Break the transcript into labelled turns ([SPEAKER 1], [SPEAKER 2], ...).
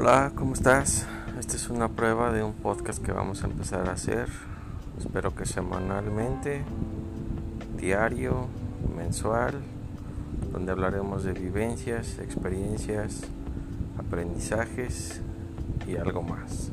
[SPEAKER 1] Hola, ¿cómo estás? Esta es una prueba de un podcast que vamos a empezar a hacer. Espero que semanalmente, diario, mensual, donde hablaremos de vivencias, experiencias, aprendizajes y algo más.